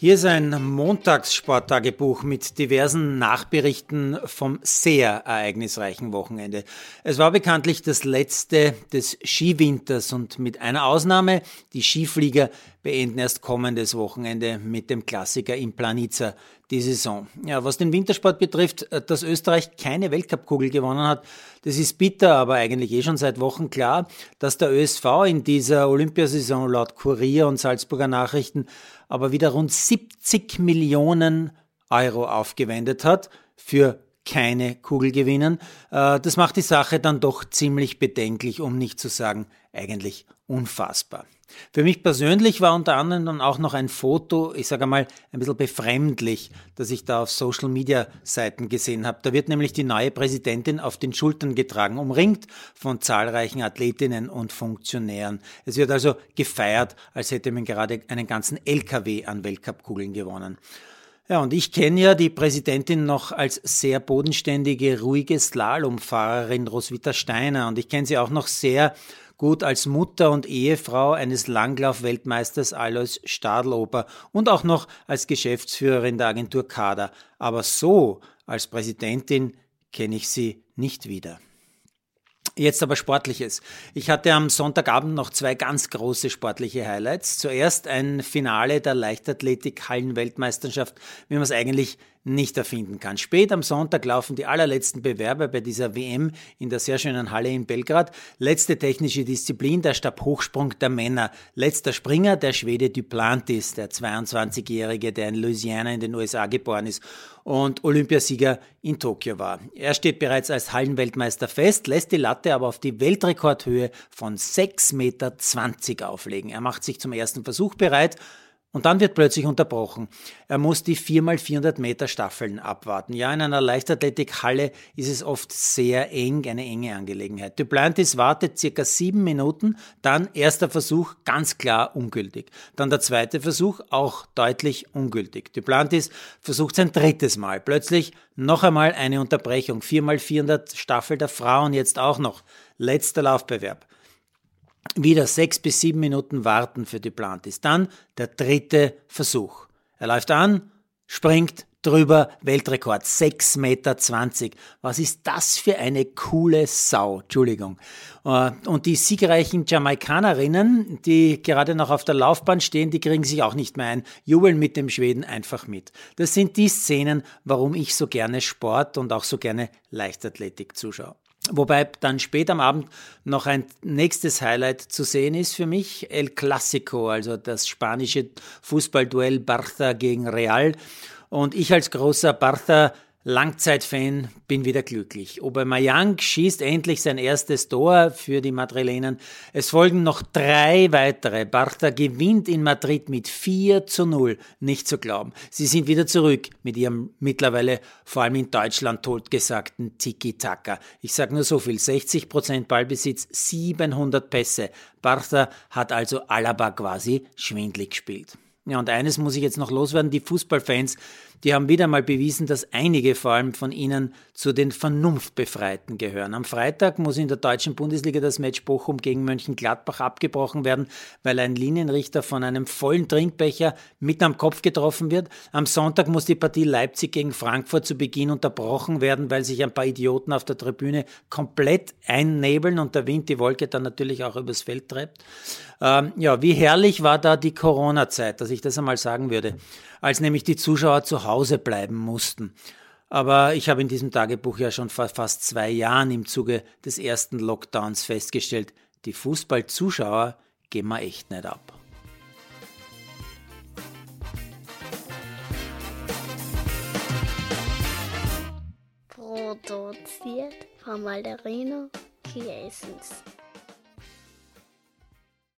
Hier ist ein Montagssporttagebuch mit diversen Nachberichten vom sehr ereignisreichen Wochenende. Es war bekanntlich das letzte des Skiwinters und mit einer Ausnahme, die Skiflieger beenden erst kommendes Wochenende mit dem Klassiker in Planica die Saison. Ja, was den Wintersport betrifft, dass Österreich keine Weltcupkugel gewonnen hat, das ist bitter, aber eigentlich eh schon seit Wochen klar, dass der ÖSV in dieser Olympiasaison laut Kurier und Salzburger Nachrichten aber wieder rund 70 Millionen Euro aufgewendet hat für keine Kugel gewinnen. Äh, das macht die Sache dann doch ziemlich bedenklich, um nicht zu sagen eigentlich unfassbar. Für mich persönlich war unter anderem dann auch noch ein Foto, ich sage mal, ein bisschen befremdlich, das ich da auf Social Media Seiten gesehen habe. Da wird nämlich die neue Präsidentin auf den Schultern getragen, umringt von zahlreichen Athletinnen und Funktionären. Es wird also gefeiert, als hätte man gerade einen ganzen LKW an Weltcupkugeln gewonnen. Ja, und ich kenne ja die Präsidentin noch als sehr bodenständige, ruhige Slalomfahrerin Roswitha Steiner und ich kenne sie auch noch sehr gut als Mutter und Ehefrau eines Langlauf-Weltmeisters Alois Stadloper und auch noch als Geschäftsführerin der Agentur Kader. Aber so als Präsidentin kenne ich sie nicht wieder. Jetzt aber Sportliches. Ich hatte am Sonntagabend noch zwei ganz große sportliche Highlights. Zuerst ein Finale der Leichtathletik-Hallenweltmeisterschaft, wie man es eigentlich nicht erfinden kann. Spät am Sonntag laufen die allerletzten Bewerber bei dieser WM in der sehr schönen Halle in Belgrad. Letzte technische Disziplin, der Stabhochsprung der Männer. Letzter Springer, der Schwede Duplantis, der 22-Jährige, der in Louisiana in den USA geboren ist und Olympiasieger in Tokio war. Er steht bereits als Hallenweltmeister fest, lässt die Latte aber auf die Weltrekordhöhe von 6,20 Meter auflegen. Er macht sich zum ersten Versuch bereit und dann wird plötzlich unterbrochen. Er muss die 4x400 Meter Staffeln abwarten. Ja, in einer Leichtathletikhalle ist es oft sehr eng, eine enge Angelegenheit. Duplantis wartet circa sieben Minuten, dann erster Versuch ganz klar ungültig. Dann der zweite Versuch auch deutlich ungültig. Duplantis versucht sein drittes Mal. Plötzlich noch einmal eine Unterbrechung. 4x400 Staffel der Frauen jetzt auch noch. Letzter Laufbewerb wieder sechs bis sieben Minuten warten für die Plantis. Dann der dritte Versuch. Er läuft an, springt drüber, Weltrekord, 6,20 Meter. Was ist das für eine coole Sau? Entschuldigung. Äh, und die siegreichen Jamaikanerinnen, die gerade noch auf der Laufbahn stehen, die kriegen sich auch nicht mehr ein, jubeln mit dem Schweden einfach mit. Das sind die Szenen, warum ich so gerne Sport und auch so gerne Leichtathletik zuschaue. Wobei dann später am Abend noch ein nächstes Highlight zu sehen ist für mich, El Clásico, also das spanische Fußballduell Barça gegen Real. Und ich als großer Barça Langzeitfan, bin wieder glücklich. Aubameyang schießt endlich sein erstes Tor für die Madrilenen. Es folgen noch drei weitere. Bartha gewinnt in Madrid mit 4 zu 0. Nicht zu glauben. Sie sind wieder zurück mit ihrem mittlerweile vor allem in Deutschland totgesagten Tiki-Taka. Ich sage nur so viel. 60% Ballbesitz, 700 Pässe. Bartha hat also Alaba quasi schwindlig gespielt. Ja, und eines muss ich jetzt noch loswerden. Die Fußballfans, die haben wieder mal bewiesen, dass einige vor allem von ihnen zu den Vernunftbefreiten gehören. Am Freitag muss in der deutschen Bundesliga das Match Bochum gegen Mönchengladbach abgebrochen werden, weil ein Linienrichter von einem vollen Trinkbecher mitten am Kopf getroffen wird. Am Sonntag muss die Partie Leipzig gegen Frankfurt zu Beginn unterbrochen werden, weil sich ein paar Idioten auf der Tribüne komplett einnebeln und der Wind die Wolke dann natürlich auch übers Feld treibt. Ähm, ja, wie herrlich war da die Corona-Zeit, dass ich das einmal sagen würde, als nämlich die Zuschauer zu Hause bleiben mussten. Aber ich habe in diesem Tagebuch ja schon vor fast zwei Jahren im Zuge des ersten Lockdowns festgestellt, die Fußballzuschauer gehen wir echt nicht ab. Produziert von Malderino Kiesens.